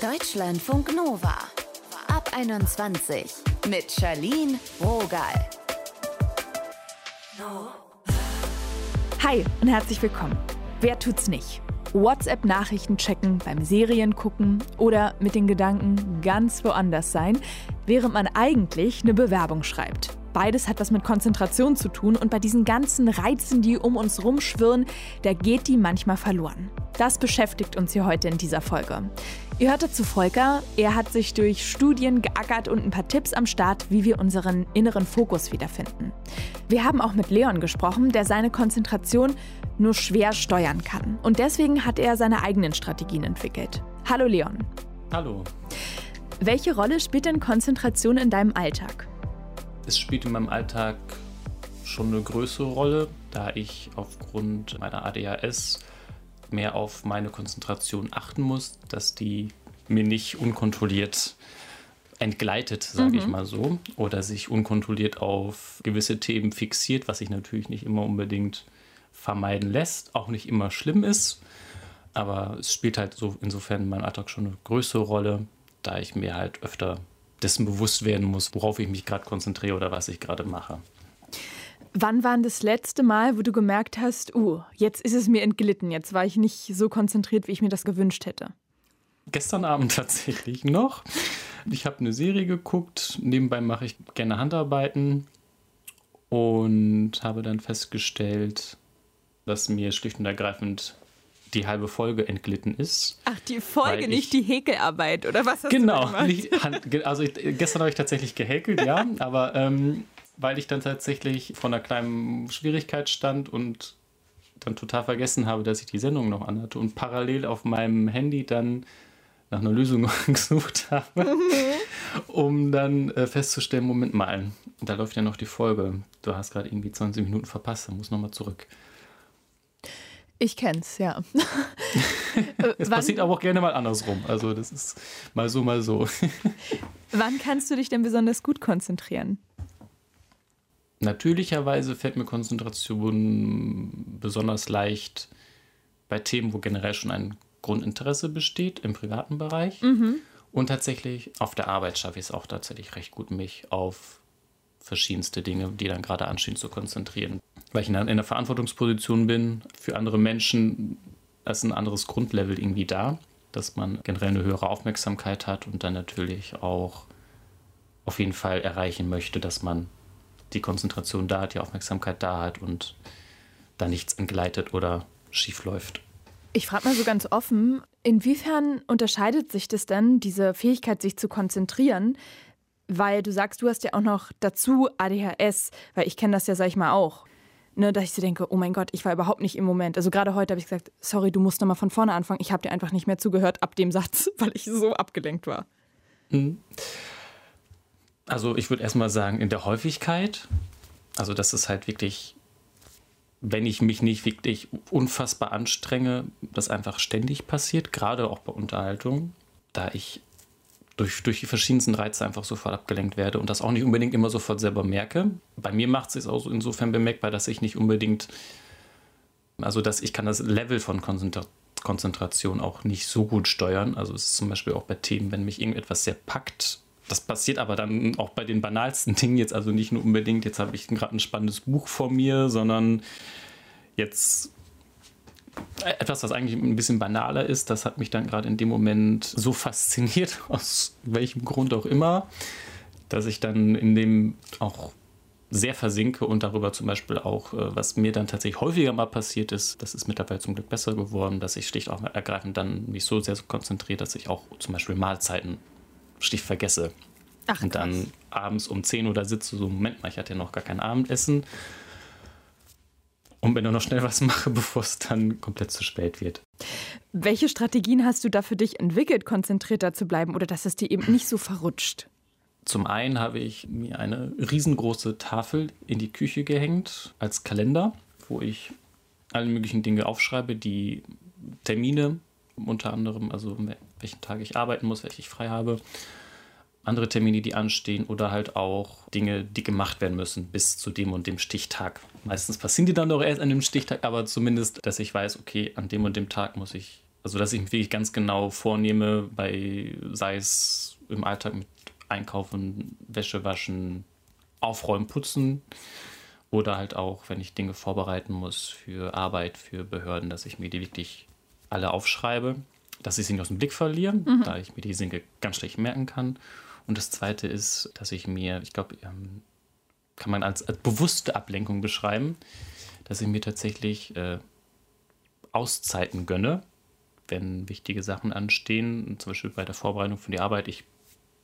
Deutschlandfunk Nova. Ab 21 mit Charlene Rogal. Hi und herzlich willkommen. Wer tut's nicht? WhatsApp-Nachrichten checken beim Serien gucken oder mit den Gedanken ganz woanders sein, während man eigentlich eine Bewerbung schreibt. Beides hat was mit Konzentration zu tun und bei diesen ganzen Reizen, die um uns rumschwirren, da geht die manchmal verloren. Das beschäftigt uns hier heute in dieser Folge. Ihr hörte zu Volker, er hat sich durch Studien geackert und ein paar Tipps am Start, wie wir unseren inneren Fokus wiederfinden. Wir haben auch mit Leon gesprochen, der seine Konzentration nur schwer steuern kann. Und deswegen hat er seine eigenen Strategien entwickelt. Hallo Leon. Hallo. Welche Rolle spielt denn Konzentration in deinem Alltag? Es spielt in meinem Alltag schon eine größere Rolle, da ich aufgrund meiner ADHS mehr auf meine Konzentration achten muss, dass die mir nicht unkontrolliert entgleitet, sage mhm. ich mal so, oder sich unkontrolliert auf gewisse Themen fixiert, was sich natürlich nicht immer unbedingt vermeiden lässt, auch nicht immer schlimm ist. Aber es spielt halt so insofern in meinem Alltag schon eine größere Rolle, da ich mir halt öfter dessen bewusst werden muss, worauf ich mich gerade konzentriere oder was ich gerade mache. Wann war das letzte Mal, wo du gemerkt hast, uh, jetzt ist es mir entglitten, jetzt war ich nicht so konzentriert, wie ich mir das gewünscht hätte? Gestern Abend tatsächlich noch. Ich habe eine Serie geguckt, nebenbei mache ich gerne Handarbeiten und habe dann festgestellt, dass mir schlicht und ergreifend die halbe Folge entglitten ist. Ach, die Folge, nicht die Häkelarbeit, oder was hast genau, du gemacht? Genau, also ich, gestern habe ich tatsächlich gehäkelt, ja, aber ähm, weil ich dann tatsächlich vor einer kleinen Schwierigkeit stand und dann total vergessen habe, dass ich die Sendung noch anhatte und parallel auf meinem Handy dann nach einer Lösung gesucht habe, mhm. um dann äh, festzustellen, Moment mal, da läuft ja noch die Folge. Du hast gerade irgendwie 20 Minuten verpasst, dann muss nochmal zurück. Ich kenn's, ja. es passiert aber auch gerne mal andersrum. Also das ist mal so, mal so. Wann kannst du dich denn besonders gut konzentrieren? Natürlicherweise fällt mir Konzentration besonders leicht bei Themen, wo generell schon ein Grundinteresse besteht im privaten Bereich. Mhm. Und tatsächlich auf der Arbeit schaffe ich es auch tatsächlich recht gut, mich auf verschiedenste Dinge, die dann gerade anstehen, zu konzentrieren weil ich in einer Verantwortungsposition bin für andere Menschen, ist ein anderes Grundlevel irgendwie da, dass man generell eine höhere Aufmerksamkeit hat und dann natürlich auch auf jeden Fall erreichen möchte, dass man die Konzentration da hat, die Aufmerksamkeit da hat und da nichts entgleitet oder schief läuft. Ich frage mal so ganz offen, inwiefern unterscheidet sich das denn, diese Fähigkeit, sich zu konzentrieren? Weil du sagst, du hast ja auch noch dazu ADHS, weil ich kenne das ja, sag ich mal, auch ne, dass ich so denke, oh mein Gott, ich war überhaupt nicht im Moment. Also gerade heute habe ich gesagt, sorry, du musst nochmal von vorne anfangen. Ich habe dir einfach nicht mehr zugehört ab dem Satz, weil ich so abgelenkt war. Mhm. Also ich würde erstmal sagen, in der Häufigkeit, also das ist halt wirklich, wenn ich mich nicht wirklich unfassbar anstrenge, das einfach ständig passiert, gerade auch bei Unterhaltung, da ich durch, durch die verschiedensten Reize einfach sofort abgelenkt werde und das auch nicht unbedingt immer sofort selber merke. Bei mir macht es auch insofern bemerkbar, dass ich nicht unbedingt, also dass ich kann das Level von Konzentra Konzentration auch nicht so gut steuern. Also es ist zum Beispiel auch bei Themen, wenn mich irgendetwas sehr packt, das passiert aber dann auch bei den banalsten Dingen jetzt, also nicht nur unbedingt, jetzt habe ich gerade ein spannendes Buch vor mir, sondern jetzt etwas, was eigentlich ein bisschen banaler ist, das hat mich dann gerade in dem Moment so fasziniert, aus welchem Grund auch immer, dass ich dann in dem auch sehr versinke und darüber zum Beispiel auch, äh, was mir dann tatsächlich häufiger mal passiert ist, das ist mittlerweile zum Glück besser geworden, dass ich schlicht auch ergreifend dann mich so sehr konzentriere, dass ich auch zum Beispiel Mahlzeiten schlicht vergesse. Ach, und dann abends um 10 Uhr da sitze, so, Moment mal, ich hatte ja noch gar kein Abendessen und wenn ich noch schnell was mache, bevor es dann komplett zu spät wird. Welche Strategien hast du da für dich entwickelt, konzentrierter zu bleiben oder dass es dir eben nicht so verrutscht? Zum einen habe ich mir eine riesengroße Tafel in die Küche gehängt als Kalender, wo ich alle möglichen Dinge aufschreibe, die Termine unter anderem, also welchen Tag ich arbeiten muss, welche ich frei habe, andere Termine, die anstehen oder halt auch Dinge, die gemacht werden müssen bis zu dem und dem Stichtag. Meistens passieren die dann doch erst an dem Stichtag, aber zumindest, dass ich weiß, okay, an dem und dem Tag muss ich Also, dass ich mich wirklich ganz genau vornehme, bei, sei es im Alltag mit Einkaufen, Wäsche waschen, Aufräumen, Putzen oder halt auch, wenn ich Dinge vorbereiten muss für Arbeit, für Behörden, dass ich mir die wirklich alle aufschreibe, dass ich sie nicht aus dem Blick verliere, mhm. da ich mir die Dinge ganz schlecht merken kann. Und das Zweite ist, dass ich mir, ich glaube, ähm, kann man als, als, bewusste Ablenkung beschreiben, dass ich mir tatsächlich äh, Auszeiten gönne, wenn wichtige Sachen anstehen, zum Beispiel bei der Vorbereitung für die Arbeit. Ich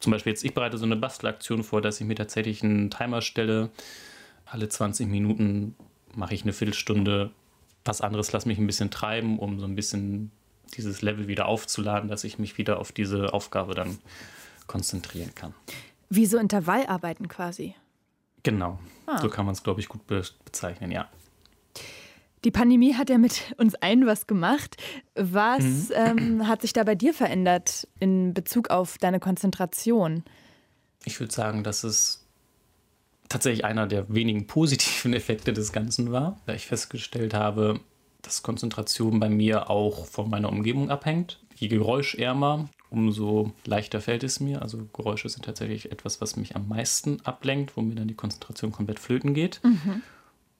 zum Beispiel jetzt, ich bereite so eine Bastelaktion vor, dass ich mir tatsächlich einen Timer stelle. Alle 20 Minuten mache ich eine Viertelstunde was anderes, lasse mich ein bisschen treiben, um so ein bisschen dieses Level wieder aufzuladen, dass ich mich wieder auf diese Aufgabe dann konzentrieren kann. Wie so Intervallarbeiten quasi. Genau, ah. so kann man es, glaube ich, gut be bezeichnen, ja. Die Pandemie hat ja mit uns allen was gemacht. Was mhm. ähm, hat sich da bei dir verändert in Bezug auf deine Konzentration? Ich würde sagen, dass es tatsächlich einer der wenigen positiven Effekte des Ganzen war, da ich festgestellt habe, dass Konzentration bei mir auch von meiner Umgebung abhängt. Je geräuschärmer, umso leichter fällt es mir. Also Geräusche sind tatsächlich etwas, was mich am meisten ablenkt, wo mir dann die Konzentration komplett flöten geht. Mhm.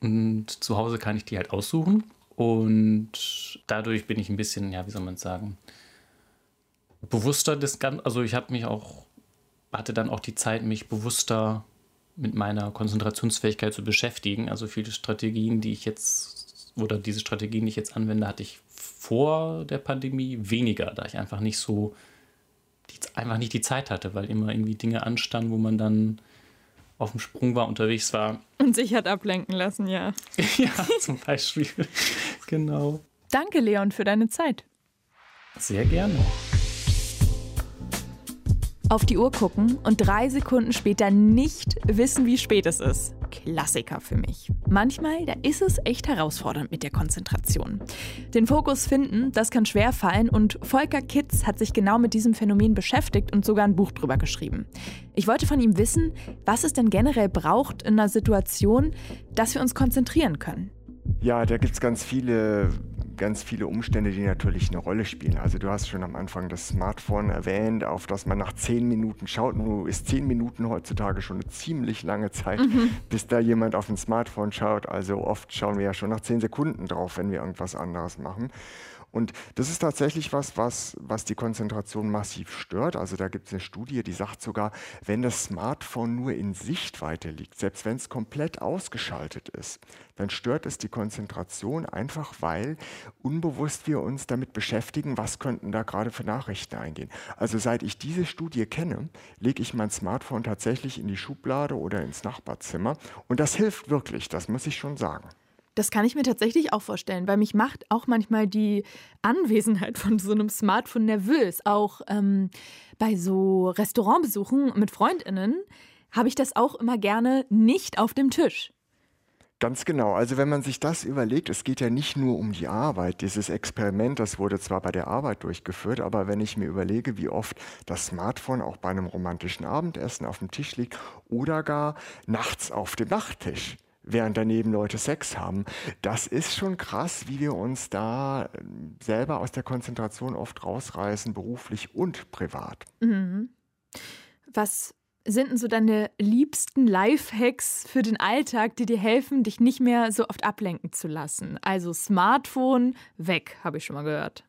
Und zu Hause kann ich die halt aussuchen. Und dadurch bin ich ein bisschen, ja, wie soll man sagen, bewusster des Ganzen. Also ich habe mich auch, hatte dann auch die Zeit, mich bewusster mit meiner Konzentrationsfähigkeit zu beschäftigen. Also viele Strategien, die ich jetzt, oder diese Strategien, die ich jetzt anwende, hatte ich vor der Pandemie weniger, da ich einfach nicht so, einfach nicht die Zeit hatte, weil immer irgendwie Dinge anstanden, wo man dann auf dem Sprung war, unterwegs war. Und sich hat ablenken lassen, ja. ja, zum Beispiel. genau. Danke, Leon, für deine Zeit. Sehr gerne. Auf die Uhr gucken und drei Sekunden später nicht wissen, wie spät es ist. Klassiker für mich. Manchmal, da ist es echt herausfordernd mit der Konzentration. Den Fokus finden, das kann schwer fallen und Volker Kitz hat sich genau mit diesem Phänomen beschäftigt und sogar ein Buch drüber geschrieben. Ich wollte von ihm wissen, was es denn generell braucht in einer Situation, dass wir uns konzentrieren können. Ja, da gibt es ganz viele ganz viele Umstände, die natürlich eine Rolle spielen. Also du hast schon am Anfang das Smartphone erwähnt, auf das man nach zehn Minuten schaut. Nun ist zehn Minuten heutzutage schon eine ziemlich lange Zeit, mhm. bis da jemand auf ein Smartphone schaut. Also oft schauen wir ja schon nach zehn Sekunden drauf, wenn wir irgendwas anderes machen. Und das ist tatsächlich was, was, was die Konzentration massiv stört. Also da gibt es eine Studie, die sagt sogar, wenn das Smartphone nur in Sichtweite liegt, selbst wenn es komplett ausgeschaltet ist, dann stört es die Konzentration einfach, weil unbewusst wir uns damit beschäftigen, was könnten da gerade für Nachrichten eingehen. Also seit ich diese Studie kenne, lege ich mein Smartphone tatsächlich in die Schublade oder ins Nachbarzimmer. Und das hilft wirklich, das muss ich schon sagen. Das kann ich mir tatsächlich auch vorstellen, weil mich macht auch manchmal die Anwesenheit von so einem Smartphone nervös. Auch ähm, bei so Restaurantbesuchen mit Freundinnen habe ich das auch immer gerne nicht auf dem Tisch. Ganz genau. Also wenn man sich das überlegt, es geht ja nicht nur um die Arbeit. Dieses Experiment, das wurde zwar bei der Arbeit durchgeführt, aber wenn ich mir überlege, wie oft das Smartphone auch bei einem romantischen Abendessen auf dem Tisch liegt oder gar nachts auf dem Nachttisch während daneben Leute Sex haben. Das ist schon krass, wie wir uns da ähm, selber aus der Konzentration oft rausreißen, beruflich und privat. Mhm. Was sind denn so deine liebsten Lifehacks für den Alltag, die dir helfen, dich nicht mehr so oft ablenken zu lassen? Also Smartphone weg, habe ich schon mal gehört.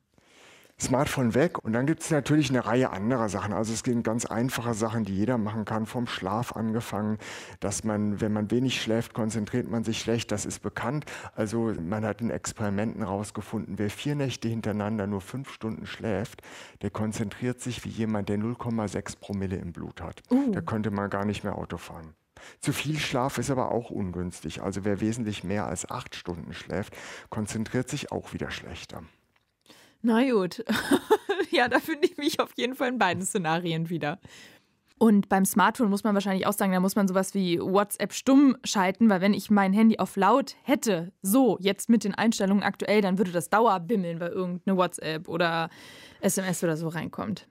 Smartphone weg und dann gibt es natürlich eine Reihe anderer Sachen. Also es gibt ganz einfache Sachen, die jeder machen kann, vom Schlaf angefangen, dass man, wenn man wenig schläft, konzentriert man sich schlecht, das ist bekannt. Also man hat in Experimenten herausgefunden, wer vier Nächte hintereinander nur fünf Stunden schläft, der konzentriert sich wie jemand, der 0,6 Promille im Blut hat. Uh. Da könnte man gar nicht mehr Auto fahren. Zu viel Schlaf ist aber auch ungünstig. Also wer wesentlich mehr als acht Stunden schläft, konzentriert sich auch wieder schlechter. Na gut. ja, da finde ich mich auf jeden Fall in beiden Szenarien wieder. Und beim Smartphone muss man wahrscheinlich auch sagen, da muss man sowas wie WhatsApp stumm schalten, weil wenn ich mein Handy auf laut hätte, so jetzt mit den Einstellungen aktuell, dann würde das dauerbimmeln, weil irgendeine WhatsApp oder SMS oder so reinkommt.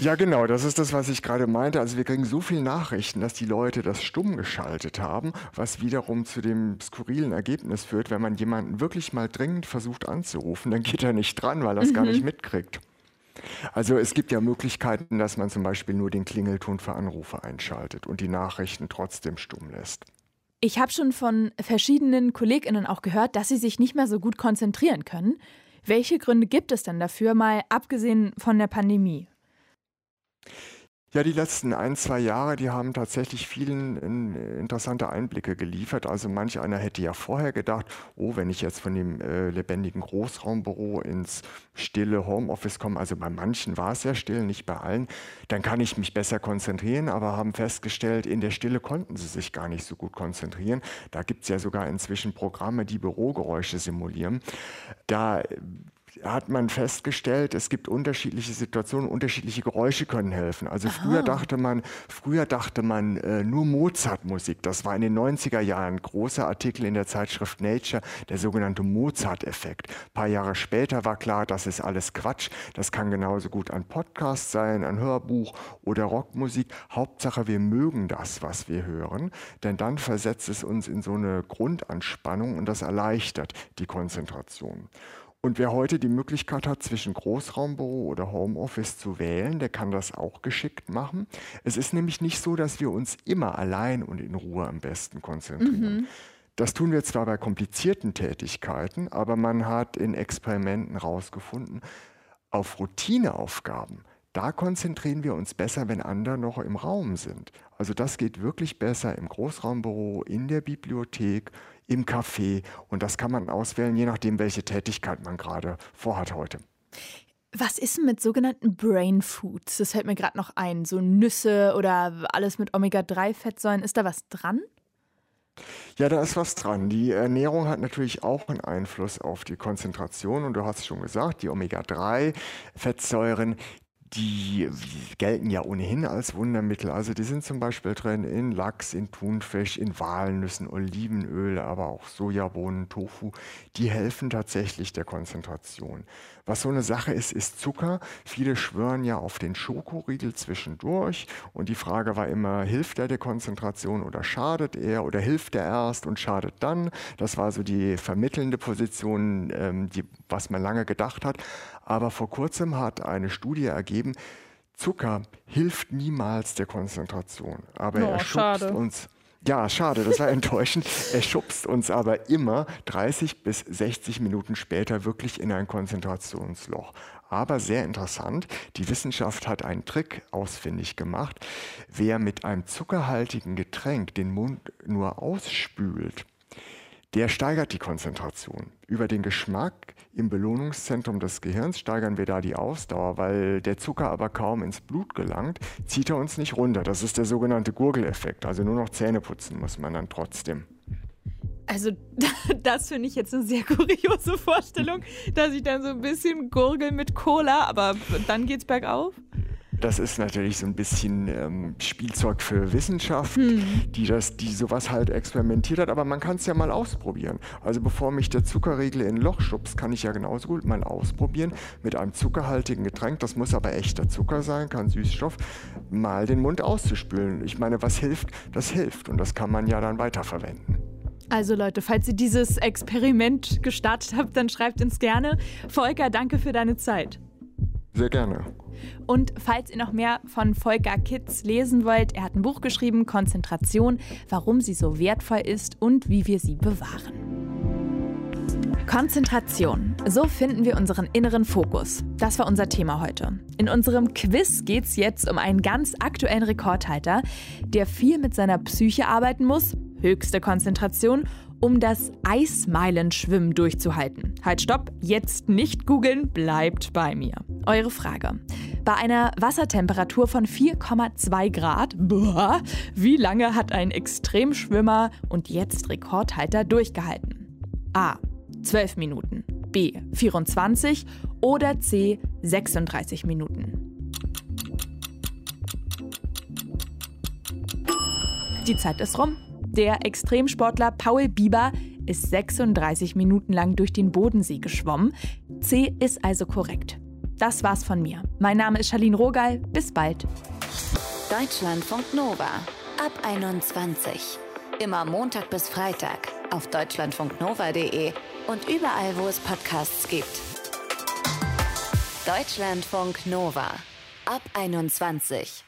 Ja, genau, das ist das, was ich gerade meinte. Also wir kriegen so viele Nachrichten, dass die Leute das stumm geschaltet haben, was wiederum zu dem skurrilen Ergebnis führt, wenn man jemanden wirklich mal dringend versucht anzurufen, dann geht er nicht dran, weil er es mhm. gar nicht mitkriegt. Also es gibt ja Möglichkeiten, dass man zum Beispiel nur den Klingelton für Anrufe einschaltet und die Nachrichten trotzdem stumm lässt. Ich habe schon von verschiedenen Kolleginnen auch gehört, dass sie sich nicht mehr so gut konzentrieren können. Welche Gründe gibt es denn dafür, mal abgesehen von der Pandemie? Ja, die letzten ein, zwei Jahre, die haben tatsächlich vielen äh, interessante Einblicke geliefert. Also manch einer hätte ja vorher gedacht, oh, wenn ich jetzt von dem äh, lebendigen Großraumbüro ins stille Homeoffice komme, also bei manchen war es ja still, nicht bei allen, dann kann ich mich besser konzentrieren, aber haben festgestellt, in der Stille konnten sie sich gar nicht so gut konzentrieren. Da gibt es ja sogar inzwischen Programme, die Bürogeräusche simulieren. Da hat man festgestellt, es gibt unterschiedliche Situationen, unterschiedliche Geräusche können helfen. Also Aha. früher dachte man, früher dachte man äh, nur Mozart-Musik. Das war in den 90er Jahren ein großer Artikel in der Zeitschrift Nature, der sogenannte Mozart-Effekt. Ein paar Jahre später war klar, das ist alles Quatsch. Das kann genauso gut ein Podcast sein, ein Hörbuch oder Rockmusik. Hauptsache, wir mögen das, was wir hören, denn dann versetzt es uns in so eine Grundanspannung und das erleichtert die Konzentration. Und wer heute die Möglichkeit hat, zwischen Großraumbüro oder Homeoffice zu wählen, der kann das auch geschickt machen. Es ist nämlich nicht so, dass wir uns immer allein und in Ruhe am besten konzentrieren. Mhm. Das tun wir zwar bei komplizierten Tätigkeiten, aber man hat in Experimenten herausgefunden, auf Routineaufgaben, da konzentrieren wir uns besser, wenn andere noch im Raum sind. Also das geht wirklich besser im Großraumbüro, in der Bibliothek, im Café. Und das kann man auswählen, je nachdem, welche Tätigkeit man gerade vorhat heute. Was ist denn mit sogenannten Brain Foods? Das fällt mir gerade noch ein. So Nüsse oder alles mit Omega-3-Fettsäuren. Ist da was dran? Ja, da ist was dran. Die Ernährung hat natürlich auch einen Einfluss auf die Konzentration. Und du hast es schon gesagt, die Omega-3-Fettsäuren, die gelten ja ohnehin als Wundermittel. Also die sind zum Beispiel drin in Lachs, in Thunfisch, in Walnüssen, Olivenöl, aber auch Sojabohnen, Tofu. Die helfen tatsächlich der Konzentration. Was so eine Sache ist, ist Zucker. Viele schwören ja auf den Schokoriegel zwischendurch. Und die Frage war immer, hilft er der Konzentration oder schadet er oder hilft er erst und schadet dann? Das war so die vermittelnde Position, ähm, die, was man lange gedacht hat. Aber vor kurzem hat eine Studie ergeben, Zucker hilft niemals der Konzentration, aber oh, er schubst schade. uns. Ja, schade, das war enttäuschend. Er schubst uns aber immer 30 bis 60 Minuten später wirklich in ein Konzentrationsloch. Aber sehr interessant, die Wissenschaft hat einen Trick ausfindig gemacht. Wer mit einem zuckerhaltigen Getränk den Mund nur ausspült, der steigert die Konzentration. Über den Geschmack im Belohnungszentrum des Gehirns steigern wir da die Ausdauer, weil der Zucker aber kaum ins Blut gelangt, zieht er uns nicht runter. Das ist der sogenannte Gurgeleffekt. Also nur noch Zähne putzen muss man dann trotzdem. Also das finde ich jetzt eine sehr kuriose Vorstellung, dass ich dann so ein bisschen gurgel mit Cola, aber dann geht's bergauf. Das ist natürlich so ein bisschen ähm, Spielzeug für Wissenschaft, hm. die, das, die sowas halt experimentiert hat. Aber man kann es ja mal ausprobieren. Also bevor mich der Zuckerriegel in ein Loch schubst, kann ich ja genauso gut mal ausprobieren mit einem zuckerhaltigen Getränk. Das muss aber echter Zucker sein, kein Süßstoff. Mal den Mund auszuspülen. Ich meine, was hilft, das hilft. Und das kann man ja dann weiterverwenden. Also Leute, falls ihr dieses Experiment gestartet habt, dann schreibt uns gerne. Volker, danke für deine Zeit. Sehr gerne. Und falls ihr noch mehr von Volker Kitz lesen wollt, er hat ein Buch geschrieben, Konzentration, warum sie so wertvoll ist und wie wir sie bewahren. Konzentration. So finden wir unseren inneren Fokus. Das war unser Thema heute. In unserem Quiz geht es jetzt um einen ganz aktuellen Rekordhalter, der viel mit seiner Psyche arbeiten muss, höchste Konzentration um das Eismeilenschwimmen durchzuhalten. Halt, stopp, jetzt nicht googeln, bleibt bei mir. Eure Frage. Bei einer Wassertemperatur von 4,2 Grad, boah, wie lange hat ein Extremschwimmer und jetzt Rekordhalter durchgehalten? A. 12 Minuten. B. 24 oder C. 36 Minuten. Die Zeit ist rum. Der Extremsportler Paul Bieber ist 36 Minuten lang durch den Bodensee geschwommen. C ist also korrekt. Das war's von mir. Mein Name ist Charlene Rogal. Bis bald. Deutschlandfunk Nova ab 21. Immer Montag bis Freitag auf deutschlandfunknova.de und überall, wo es Podcasts gibt. Deutschlandfunk Nova ab 21.